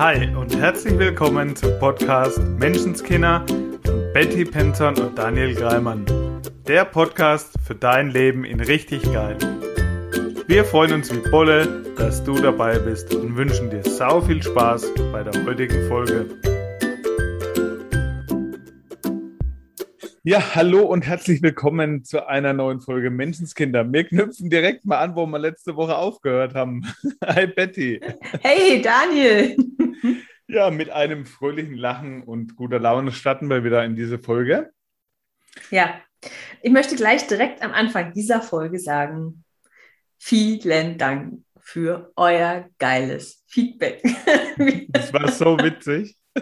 Hi und herzlich willkommen zum Podcast Menschenskinder von Betty Penton und Daniel Greimann. Der Podcast für dein Leben in richtig geil. Wir freuen uns wie Bolle, dass du dabei bist und wünschen dir sau viel Spaß bei der heutigen Folge. Ja, hallo und herzlich willkommen zu einer neuen Folge Menschenskinder. Wir knüpfen direkt mal an, wo wir letzte Woche aufgehört haben. Hi Betty. Hey Daniel. Ja, mit einem fröhlichen Lachen und guter Laune starten wir wieder in diese Folge. Ja, ich möchte gleich direkt am Anfang dieser Folge sagen, vielen Dank für euer geiles Feedback. Das war so witzig.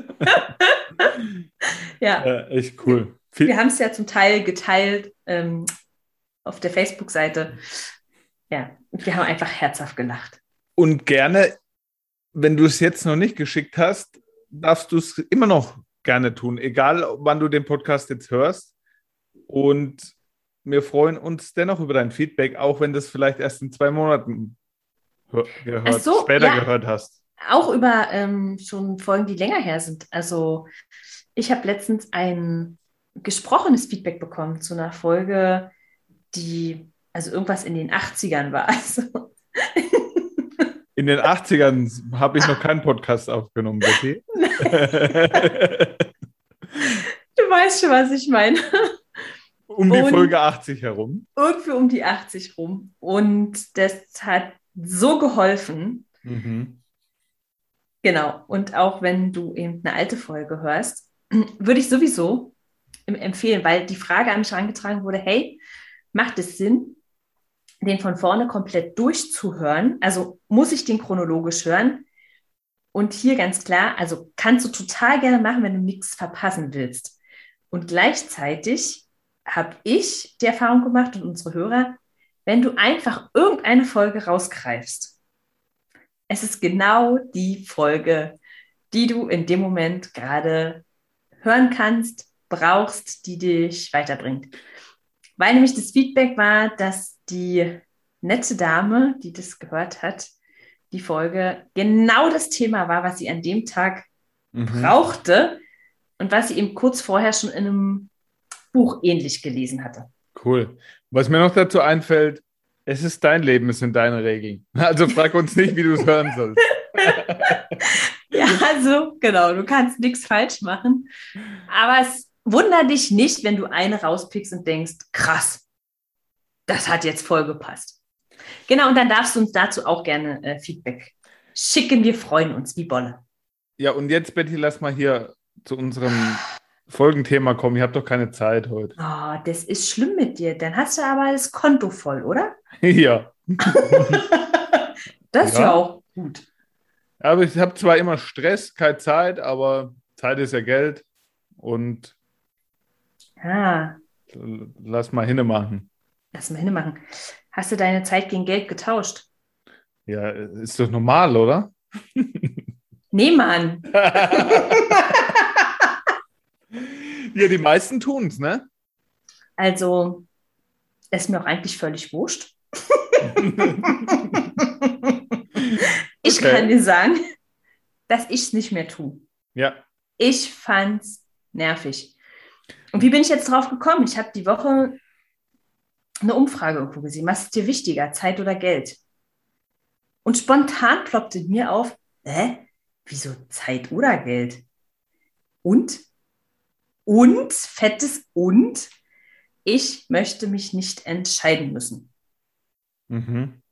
ja. ja. Echt cool. Wir haben es ja zum Teil geteilt ähm, auf der Facebook-Seite. Ja, wir haben einfach herzhaft gelacht. Und gerne, wenn du es jetzt noch nicht geschickt hast, darfst du es immer noch gerne tun, egal wann du den Podcast jetzt hörst. Und wir freuen uns dennoch über dein Feedback, auch wenn du es vielleicht erst in zwei Monaten gehört, so, später ja, gehört hast. Auch über ähm, schon Folgen, die länger her sind. Also ich habe letztens ein gesprochenes Feedback bekommen zu einer Folge, die also irgendwas in den 80ern war. Also in den 80ern habe ich noch keinen Podcast aufgenommen, Betty. du weißt schon, was ich meine. Um die und Folge 80 herum. Irgendwie um die 80 rum. Und das hat so geholfen. Mhm. Genau. Und auch wenn du eben eine alte Folge hörst, würde ich sowieso empfehlen, weil die Frage an mich herangetragen wurde, hey, macht es Sinn, den von vorne komplett durchzuhören? Also muss ich den chronologisch hören? Und hier ganz klar, also kannst du total gerne machen, wenn du nichts verpassen willst. Und gleichzeitig habe ich die Erfahrung gemacht und unsere Hörer, wenn du einfach irgendeine Folge rausgreifst, es ist genau die Folge, die du in dem Moment gerade hören kannst, brauchst, die dich weiterbringt. Weil nämlich das Feedback war, dass die nette Dame, die das gehört hat, die Folge genau das Thema war, was sie an dem Tag mhm. brauchte und was sie eben kurz vorher schon in einem Buch ähnlich gelesen hatte. Cool. Was mir noch dazu einfällt, es ist dein Leben, es sind deine Regeln. Also frag uns nicht, wie du es hören sollst. ja, also genau, du kannst nichts falsch machen. Aber es wunder dich nicht, wenn du eine rauspickst und denkst, krass, das hat jetzt voll gepasst. Genau, und dann darfst du uns dazu auch gerne äh, Feedback schicken. Wir freuen uns wie Bolle. Ja, und jetzt, Betty, lass mal hier zu unserem Folgenthema kommen. Ihr habt doch keine Zeit heute. Oh, das ist schlimm mit dir. Dann hast du aber das Konto voll, oder? Ja. das ist ja. ja auch gut. Aber ich habe zwar immer Stress, keine Zeit, aber Zeit ist ja Geld. Und Ah. Lass mal hinmachen. Lass mal hinmachen. Hast du deine Zeit gegen Geld getauscht? Ja, ist doch normal, oder? Nee, Mann. ja, die meisten tun es, ne? Also, ist mir auch eigentlich völlig wurscht. ich okay. kann dir sagen, dass ich es nicht mehr tue. Ja. Ich fand's nervig. Und wie bin ich jetzt drauf gekommen? Ich habe die Woche eine Umfrage irgendwo gesehen. Was ist dir wichtiger, Zeit oder Geld? Und spontan ploppte mir auf, hä? Wieso Zeit oder Geld? Und? Und? Fettes Und? Ich möchte mich nicht entscheiden müssen. Mhm.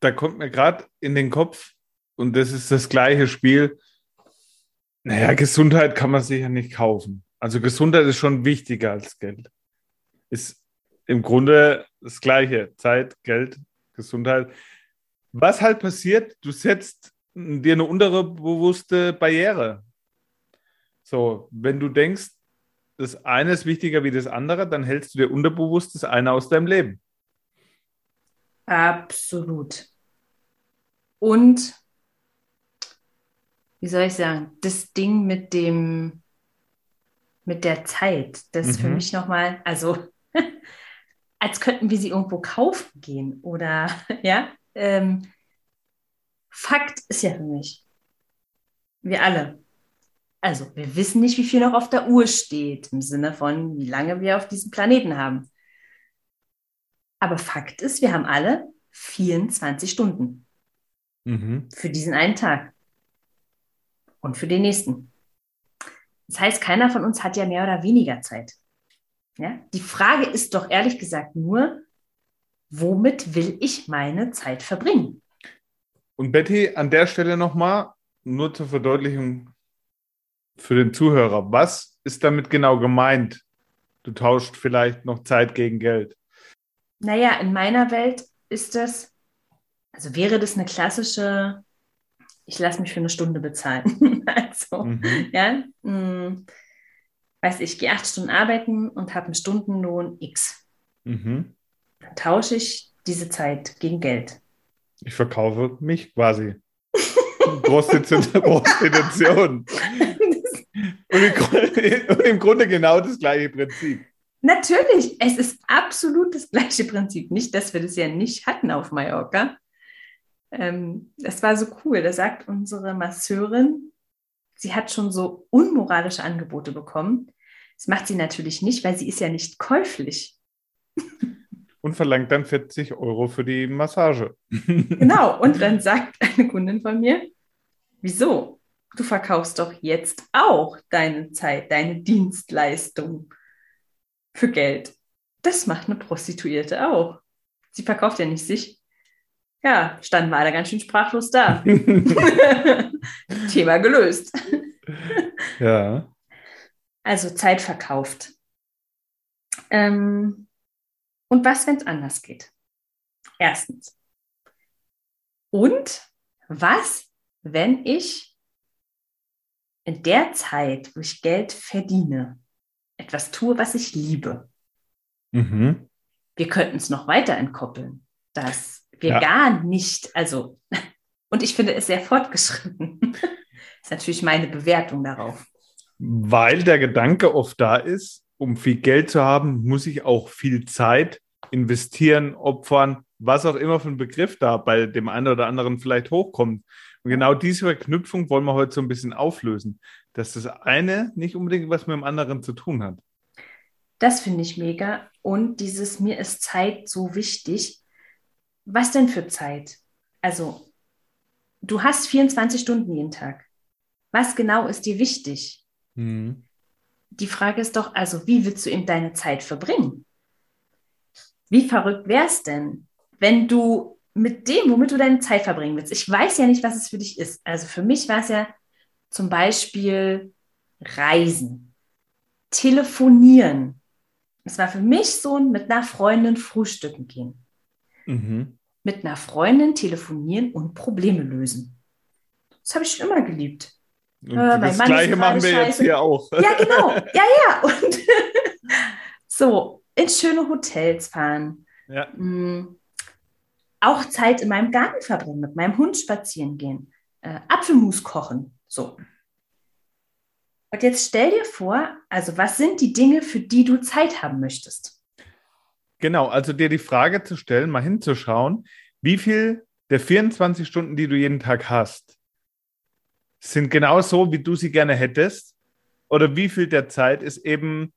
Da kommt mir gerade in den Kopf, und das ist das gleiche Spiel, naja, Gesundheit kann man sich ja nicht kaufen. Also Gesundheit ist schon wichtiger als Geld. Ist im Grunde das Gleiche. Zeit, Geld, Gesundheit. Was halt passiert, du setzt dir eine unterbewusste Barriere. So, wenn du denkst, das eine ist wichtiger wie das andere, dann hältst du dir unterbewusst das eine aus deinem Leben. Absolut. Und, wie soll ich sagen, das Ding mit dem, mit der Zeit. Das ist mhm. für mich nochmal, also als könnten wir sie irgendwo kaufen gehen oder ja. Ähm, Fakt ist ja für mich, Wir alle. Also, wir wissen nicht, wie viel noch auf der Uhr steht, im Sinne von, wie lange wir auf diesem Planeten haben. Aber Fakt ist, wir haben alle 24 Stunden mhm. für diesen einen Tag und für den nächsten. Das heißt, keiner von uns hat ja mehr oder weniger Zeit. Ja? Die Frage ist doch ehrlich gesagt nur, womit will ich meine Zeit verbringen? Und Betty, an der Stelle nochmal, nur zur Verdeutlichung für den Zuhörer, was ist damit genau gemeint? Du tauscht vielleicht noch Zeit gegen Geld. Naja, in meiner Welt ist das, also wäre das eine klassische, ich lasse mich für eine Stunde bezahlen. also, mhm. ja, mh, hm, weiß ich, gehe acht Stunden arbeiten und habe einen Stundenlohn X. Mhm. Dann tausche ich diese Zeit gegen Geld. Ich verkaufe mich quasi. Prostitution. Und im, und im Grunde genau das gleiche Prinzip. Natürlich, es ist absolut das gleiche Prinzip. Nicht, dass wir das ja nicht hatten auf Mallorca. Ähm, das war so cool. Da sagt unsere Masseurin, sie hat schon so unmoralische Angebote bekommen. Das macht sie natürlich nicht, weil sie ist ja nicht käuflich. Und verlangt dann 40 Euro für die Massage. Genau. Und dann sagt eine Kundin von mir, wieso? Du verkaufst doch jetzt auch deine Zeit, deine Dienstleistung für Geld. Das macht eine Prostituierte auch. Sie verkauft ja nicht sich. Ja, standen wir alle ganz schön sprachlos da. Thema gelöst. Ja. Also Zeit verkauft. Ähm, und was, wenn es anders geht? Erstens. Und was, wenn ich in der Zeit, wo ich Geld verdiene, etwas tue, was ich liebe? Mhm. Wir könnten es noch weiter entkoppeln, dass wir ja. gar nicht, also, und ich finde es sehr fortgeschritten. das ist natürlich meine Bewertung darauf. Weil der Gedanke oft da ist, um viel Geld zu haben, muss ich auch viel Zeit investieren, opfern, was auch immer für ein Begriff da bei dem einen oder anderen vielleicht hochkommt. Und genau diese Verknüpfung wollen wir heute so ein bisschen auflösen, dass das eine nicht unbedingt was mit dem anderen zu tun hat. Das finde ich mega. Und dieses mir ist Zeit so wichtig. Was denn für Zeit? Also, du hast 24 Stunden jeden Tag. Was genau ist dir wichtig? Mhm. Die Frage ist doch, also wie willst du eben deine Zeit verbringen? Wie verrückt wäre es denn, wenn du mit dem, womit du deine Zeit verbringen willst, ich weiß ja nicht, was es für dich ist. Also für mich war es ja zum Beispiel Reisen, Telefonieren. Es war für mich so ein mit einer Freundin frühstücken gehen. Mhm. Mit einer Freundin telefonieren und Probleme lösen. Das habe ich schon immer geliebt. Äh, das Gleiche machen wir scheiße. jetzt hier auch. Ja, genau. Ja, ja. Und so, in schöne Hotels fahren. Ja. Mhm. Auch Zeit in meinem Garten verbringen, mit meinem Hund spazieren gehen. Äh, Apfelmus kochen. So. Und jetzt stell dir vor, also was sind die Dinge, für die du Zeit haben möchtest? Genau, also dir die Frage zu stellen, mal hinzuschauen, wie viel der 24 Stunden, die du jeden Tag hast, sind genau so, wie du sie gerne hättest? Oder wie viel der Zeit ist eben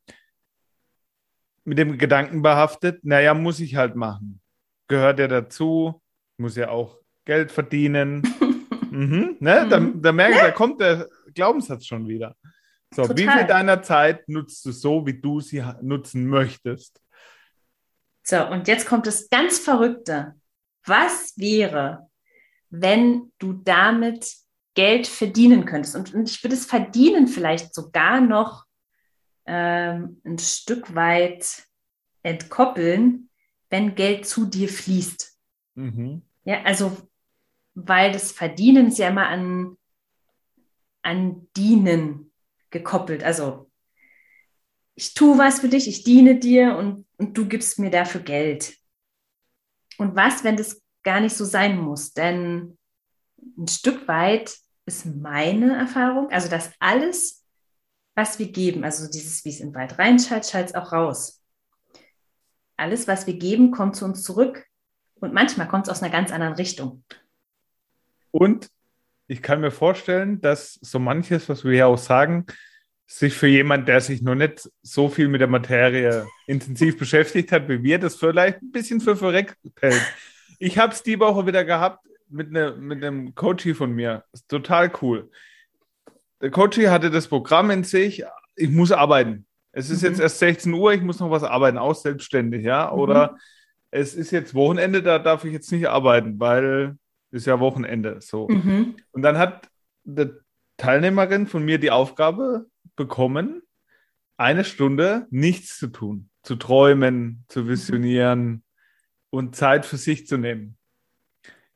mit dem Gedanken behaftet, naja, muss ich halt machen. Gehört ja dazu, muss ja auch Geld verdienen. mhm, ne? da, da merke ich, da kommt der Glaubenssatz schon wieder. So, Total. wie viel deiner Zeit nutzt du so, wie du sie nutzen möchtest? So, und jetzt kommt das ganz Verrückte. Was wäre, wenn du damit Geld verdienen könntest. Und, und ich würde es verdienen vielleicht sogar noch ähm, ein Stück weit entkoppeln, wenn Geld zu dir fließt. Mhm. Ja, also, weil das Verdienen ist ja immer an, an Dienen gekoppelt. Also, ich tue was für dich, ich diene dir und, und du gibst mir dafür Geld. Und was, wenn das gar nicht so sein muss? Denn ein Stück weit ist meine Erfahrung. Also, dass alles, was wir geben, also dieses, wie es in den Wald reinschallt, schallt es auch raus. Alles, was wir geben, kommt zu uns zurück. Und manchmal kommt es aus einer ganz anderen Richtung. Und ich kann mir vorstellen, dass so manches, was wir ja auch sagen, sich für jemanden, der sich noch nicht so viel mit der Materie intensiv beschäftigt hat, wie wir, das vielleicht ein bisschen für verreckt hält. Ich habe es die Woche wieder gehabt mit, ne, mit einem Coachie von mir. Ist total cool. Der Coachie hatte das Programm in sich, ich muss arbeiten. Es ist mhm. jetzt erst 16 Uhr, ich muss noch was arbeiten, auch selbstständig, ja. Mhm. Oder es ist jetzt Wochenende, da darf ich jetzt nicht arbeiten, weil es ja Wochenende. So. Mhm. Und dann hat die Teilnehmerin von mir die Aufgabe bekommen, eine Stunde nichts zu tun, zu träumen, zu visionieren und Zeit für sich zu nehmen.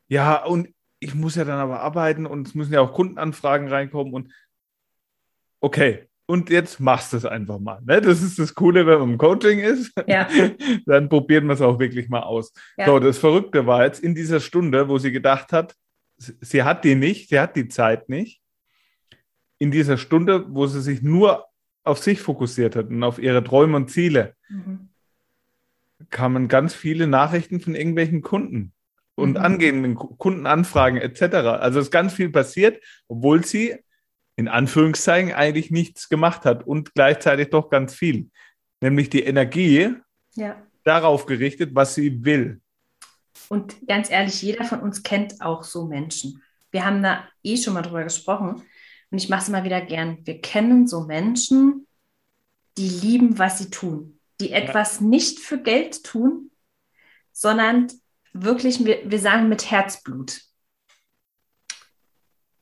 Ja, und ich muss ja dann aber arbeiten und es müssen ja auch Kundenanfragen reinkommen und okay, und jetzt machst du es einfach mal. Ne? Das ist das Coole, wenn man im Coaching ist. Ja. Dann probiert man es auch wirklich mal aus. Ja. So, das Verrückte war jetzt in dieser Stunde, wo sie gedacht hat, sie hat die nicht, sie hat die Zeit nicht. In dieser Stunde, wo sie sich nur auf sich fokussiert hat und auf ihre Träume und Ziele, mhm. kamen ganz viele Nachrichten von irgendwelchen Kunden und mhm. angehenden Kundenanfragen etc. Also ist ganz viel passiert, obwohl sie in Anführungszeichen eigentlich nichts gemacht hat und gleichzeitig doch ganz viel. Nämlich die Energie ja. darauf gerichtet, was sie will. Und ganz ehrlich, jeder von uns kennt auch so Menschen. Wir haben da eh schon mal drüber gesprochen und ich mache es immer wieder gern. Wir kennen so Menschen, die lieben, was sie tun, die etwas nicht für Geld tun, sondern wirklich, wir, wir sagen mit Herzblut.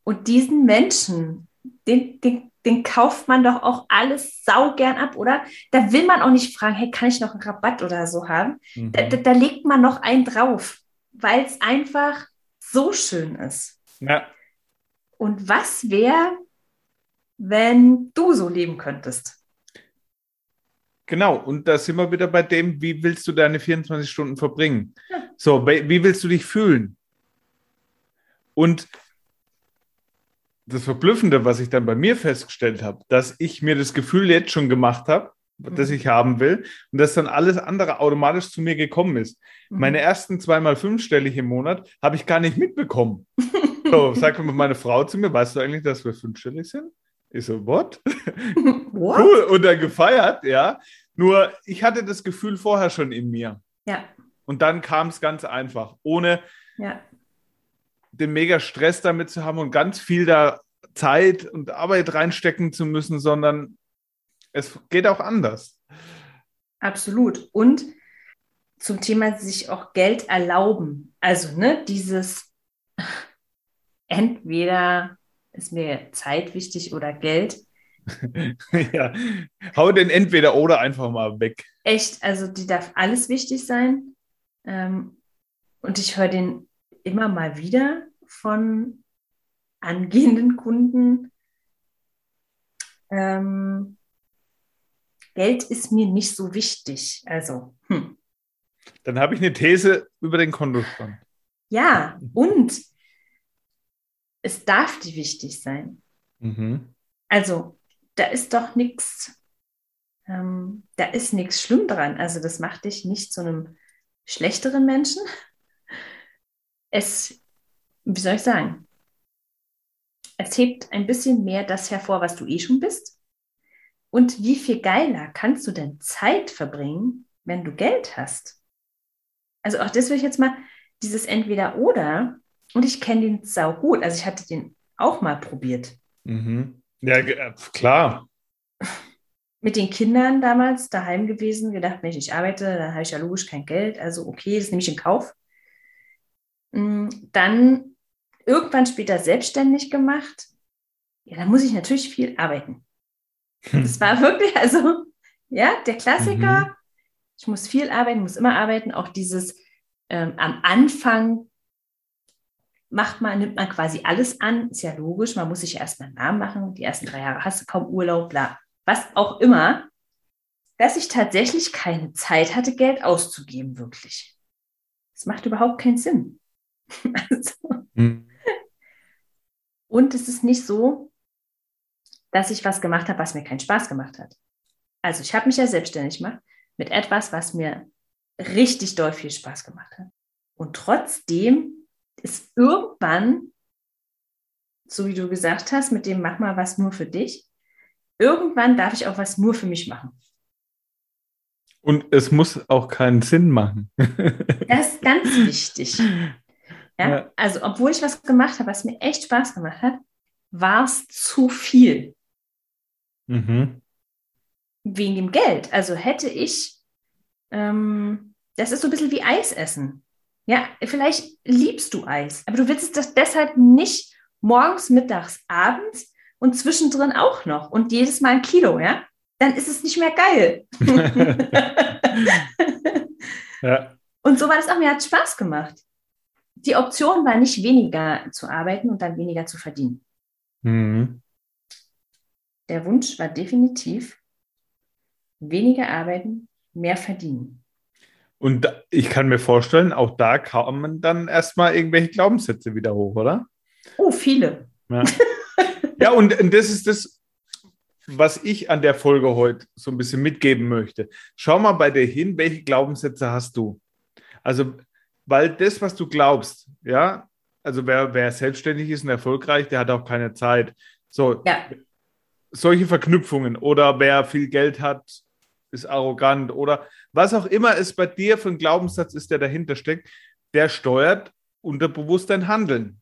Und diesen Menschen den, den, den kauft man doch auch alles saugern ab, oder? Da will man auch nicht fragen, hey, kann ich noch einen Rabatt oder so haben? Mhm. Da, da, da, legt man noch einen drauf, weil es einfach so schön ist. Ja. Und was wäre, wenn du so leben könntest? Genau, und da sind wir wieder bei dem, wie willst du deine 24 Stunden verbringen? Ja. So, wie willst du dich fühlen? Und das Verblüffende, was ich dann bei mir festgestellt habe, dass ich mir das Gefühl jetzt schon gemacht habe, das ich haben will und dass dann alles andere automatisch zu mir gekommen ist. Mhm. Meine ersten zweimal fünfstellig im Monat habe ich gar nicht mitbekommen. so, sagt meine Frau zu mir, weißt du eigentlich, dass wir fünfstellig sind? Ich so, what? what? Cool, und dann gefeiert, ja. Nur ich hatte das Gefühl vorher schon in mir. Ja. Und dann kam es ganz einfach, ohne ja den mega Stress damit zu haben und ganz viel da Zeit und Arbeit reinstecken zu müssen, sondern es geht auch anders. Absolut. Und zum Thema sich auch Geld erlauben. Also, ne, dieses entweder ist mir Zeit wichtig oder Geld. ja, hau den entweder oder einfach mal weg. Echt, also die darf alles wichtig sein. Ähm, und ich höre den immer mal wieder von angehenden Kunden. Ähm, Geld ist mir nicht so wichtig. Also, hm. Dann habe ich eine These über den Kontostand. Ja, und es darf dir wichtig sein. Mhm. Also, da ist doch nichts, ähm, da ist nichts schlimm dran. Also, das macht dich nicht zu einem schlechteren Menschen. Es wie soll ich sagen, es hebt ein bisschen mehr das hervor, was du eh schon bist. Und wie viel geiler kannst du denn Zeit verbringen, wenn du Geld hast? Also auch das will ich jetzt mal, dieses Entweder-Oder, und ich kenne den sau gut, also ich hatte den auch mal probiert. Mhm. Ja, äh, klar. Mit den Kindern damals daheim gewesen, gedacht, wenn ich nicht arbeite, dann habe ich ja logisch kein Geld, also okay, das nehme ich in Kauf. Mm, dann irgendwann später selbstständig gemacht, ja, da muss ich natürlich viel arbeiten. Das war wirklich, also, ja, der Klassiker. Mhm. Ich muss viel arbeiten, muss immer arbeiten. Auch dieses ähm, am Anfang macht man, nimmt man quasi alles an. Ist ja logisch, man muss sich ja erstmal einen Namen machen. Die ersten drei Jahre hast du kaum Urlaub, bla. Was auch immer, dass ich tatsächlich keine Zeit hatte, Geld auszugeben, wirklich. Das macht überhaupt keinen Sinn. also, mhm. Und es ist nicht so, dass ich was gemacht habe, was mir keinen Spaß gemacht hat. Also ich habe mich ja selbstständig gemacht mit etwas, was mir richtig doll viel Spaß gemacht hat. Und trotzdem ist irgendwann so wie du gesagt hast, mit dem mach mal was nur für dich. Irgendwann darf ich auch was nur für mich machen. Und es muss auch keinen Sinn machen. das ist ganz wichtig. Ja? ja? Also, obwohl ich was gemacht habe, was mir echt Spaß gemacht hat, war es zu viel. Mhm. Wegen dem Geld. Also hätte ich, ähm, das ist so ein bisschen wie Eis essen. Ja, vielleicht liebst du Eis, aber du willst es deshalb nicht morgens, mittags, abends und zwischendrin auch noch und jedes Mal ein Kilo, ja? Dann ist es nicht mehr geil. ja. Und so war das auch. Mir hat Spaß gemacht. Die Option war nicht weniger zu arbeiten und dann weniger zu verdienen. Mhm. Der Wunsch war definitiv weniger arbeiten, mehr verdienen. Und ich kann mir vorstellen, auch da kamen dann erstmal irgendwelche Glaubenssätze wieder hoch, oder? Oh, viele. Ja, ja und, das ist das, was ich an der Folge heute so ein bisschen mitgeben möchte. Schau mal bei dir hin, welche Glaubenssätze hast du? Also, weil das, was du glaubst, ja, also wer, wer selbstständig ist und erfolgreich, der hat auch keine Zeit. So, ja. solche Verknüpfungen oder wer viel Geld hat, ist arrogant oder was auch immer es bei dir für ein Glaubenssatz ist, der dahinter steckt, der steuert unterbewusst dein Handeln.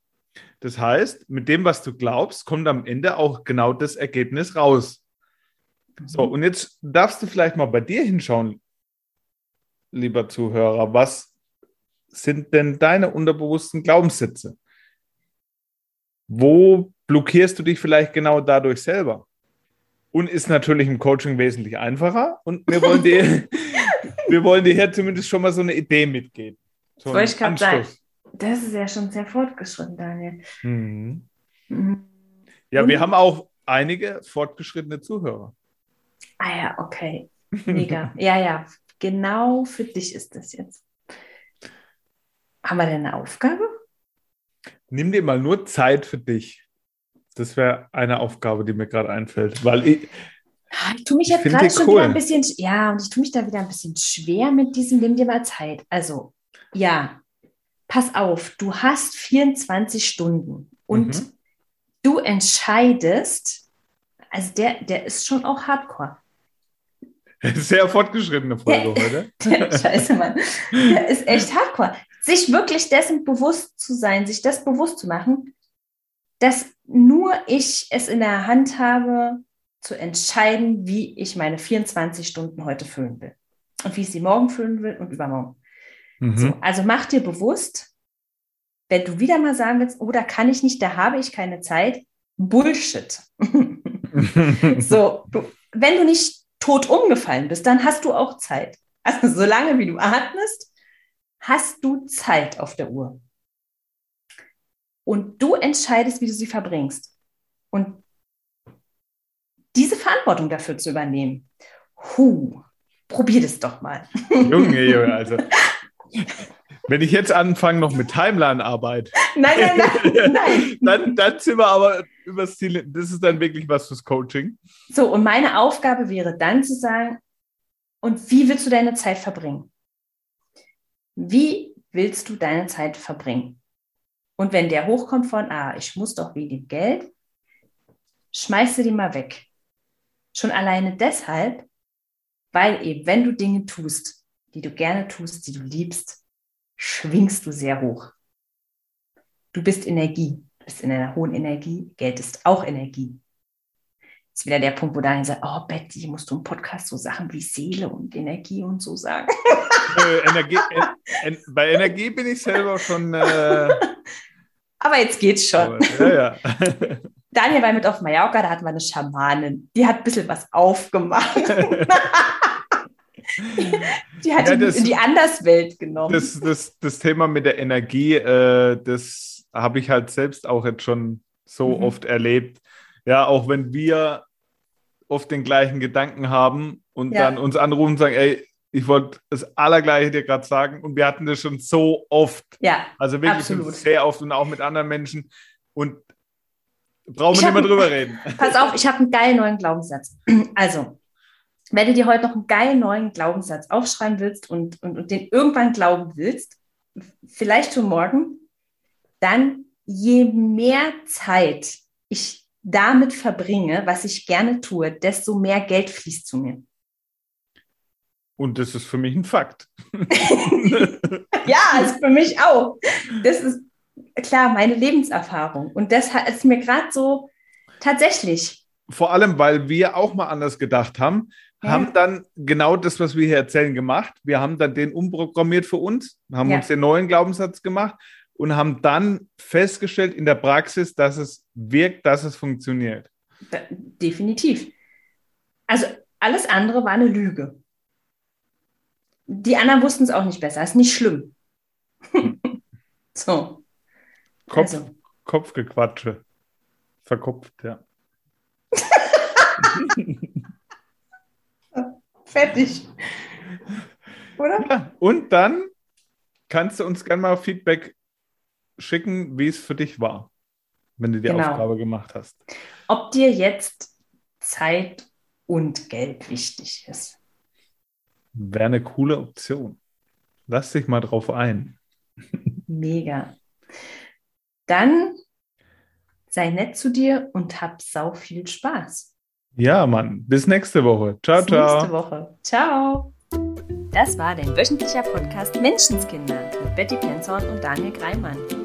Das heißt, mit dem, was du glaubst, kommt am Ende auch genau das Ergebnis raus. So, mhm. und jetzt darfst du vielleicht mal bei dir hinschauen, lieber Zuhörer, was sind denn deine unterbewussten Glaubenssätze? Wo blockierst du dich vielleicht genau dadurch selber? Und ist natürlich im Coaching wesentlich einfacher. Und wir wollen dir, wir wollen dir hier zumindest schon mal so eine Idee mitgeben. So Wollte ich gerade sagen. Das ist ja schon sehr fortgeschritten, Daniel. Mhm. Mhm. Ja, wir haben auch einige fortgeschrittene Zuhörer. Ah ja, okay. Mega. ja, ja. Genau für dich ist das jetzt. Haben wir denn eine Aufgabe? Nimm dir mal nur Zeit für dich. Das wäre eine Aufgabe, die mir gerade einfällt. Weil ich, ich tue mich jetzt gerade schon cool. wieder ein bisschen, ja, und ich tue mich da wieder ein bisschen schwer mit diesem, nimm dir mal Zeit. Also, ja, pass auf, du hast 24 Stunden und mhm. du entscheidest, also der, der ist schon auch hardcore. Sehr fortgeschrittene Folge heute. Scheiße, Mann. Der ist echt hardcore. Sich wirklich dessen bewusst zu sein, sich das bewusst zu machen, dass nur ich es in der Hand habe, zu entscheiden, wie ich meine 24 Stunden heute füllen will. Und wie ich sie morgen füllen will und übermorgen. Mhm. So, also mach dir bewusst, wenn du wieder mal sagen willst, oh, da kann ich nicht, da habe ich keine Zeit, Bullshit. so, du, wenn du nicht tot umgefallen bist, dann hast du auch Zeit. Also solange wie du atmest, hast du Zeit auf der Uhr. Und du entscheidest, wie du sie verbringst. Und diese Verantwortung dafür zu übernehmen, hu, probier das doch mal. Junge, Junge, also. Wenn ich jetzt anfange noch mit Timeline-Arbeit, nein, nein, nein, nein. dann, dann sind wir aber übers Ziel. Das ist dann wirklich was fürs Coaching. So, und meine Aufgabe wäre dann zu sagen, und wie willst du deine Zeit verbringen? Wie willst du deine Zeit verbringen? Und wenn der hochkommt von, ah, ich muss doch dem Geld, schmeißt du den mal weg. Schon alleine deshalb, weil eben, wenn du Dinge tust, die du gerne tust, die du liebst, schwingst du sehr hoch. Du bist Energie, du bist in einer hohen Energie, Geld ist auch Energie. Das ist wieder der Punkt, wo Daniel sagt, oh Betty, musst du im Podcast so Sachen wie Seele und Energie und so sagen. Äh, Energie, äh, bei Energie bin ich selber schon. Äh, Aber jetzt geht's schon. ja, ja. Daniel war mit auf Mallorca, da hatten wir eine Schamanin. Die hat ein bisschen was aufgemacht. die hat ja, ihn das, in die Anderswelt genommen. Das, das, das Thema mit der Energie, äh, das habe ich halt selbst auch jetzt schon so mhm. oft erlebt. Ja, auch wenn wir oft den gleichen Gedanken haben und ja. dann uns anrufen und sagen, ey, ich wollte das Allergleiche dir gerade sagen und wir hatten das schon so oft. Ja. Also wirklich sehr oft und auch mit anderen Menschen. Und brauchen wir nicht mehr drüber reden. Pass auf, ich habe einen geilen neuen Glaubenssatz. Also, wenn du dir heute noch einen geilen neuen Glaubenssatz aufschreiben willst und, und, und den irgendwann glauben willst, vielleicht schon morgen, dann je mehr Zeit ich damit verbringe, was ich gerne tue, desto mehr Geld fließt zu mir. Und das ist für mich ein Fakt. ja, ist für mich auch. Das ist klar meine Lebenserfahrung. Und das ist mir gerade so tatsächlich. Vor allem, weil wir auch mal anders gedacht haben, ja. haben dann genau das, was wir hier erzählen, gemacht. Wir haben dann den umprogrammiert für uns, haben ja. uns den neuen Glaubenssatz gemacht und haben dann festgestellt in der Praxis, dass es wirkt, dass es funktioniert. Definitiv. Also alles andere war eine Lüge. Die anderen wussten es auch nicht besser. Ist nicht schlimm. so. Kopf, also. Kopfgequatsche. Verkopft, ja. Fertig. Oder? Ja, und dann kannst du uns gerne mal Feedback schicken, wie es für dich war, wenn du die genau. Aufgabe gemacht hast. Ob dir jetzt Zeit und Geld wichtig ist. Wäre eine coole Option. Lass dich mal drauf ein. Mega. Dann sei nett zu dir und hab sau viel Spaß. Ja, Mann. Bis nächste Woche. Ciao, Bis ciao. Nächste Woche. Ciao. Das war dein wöchentlicher Podcast Menschenskinder mit Betty Penzorn und Daniel Greimann.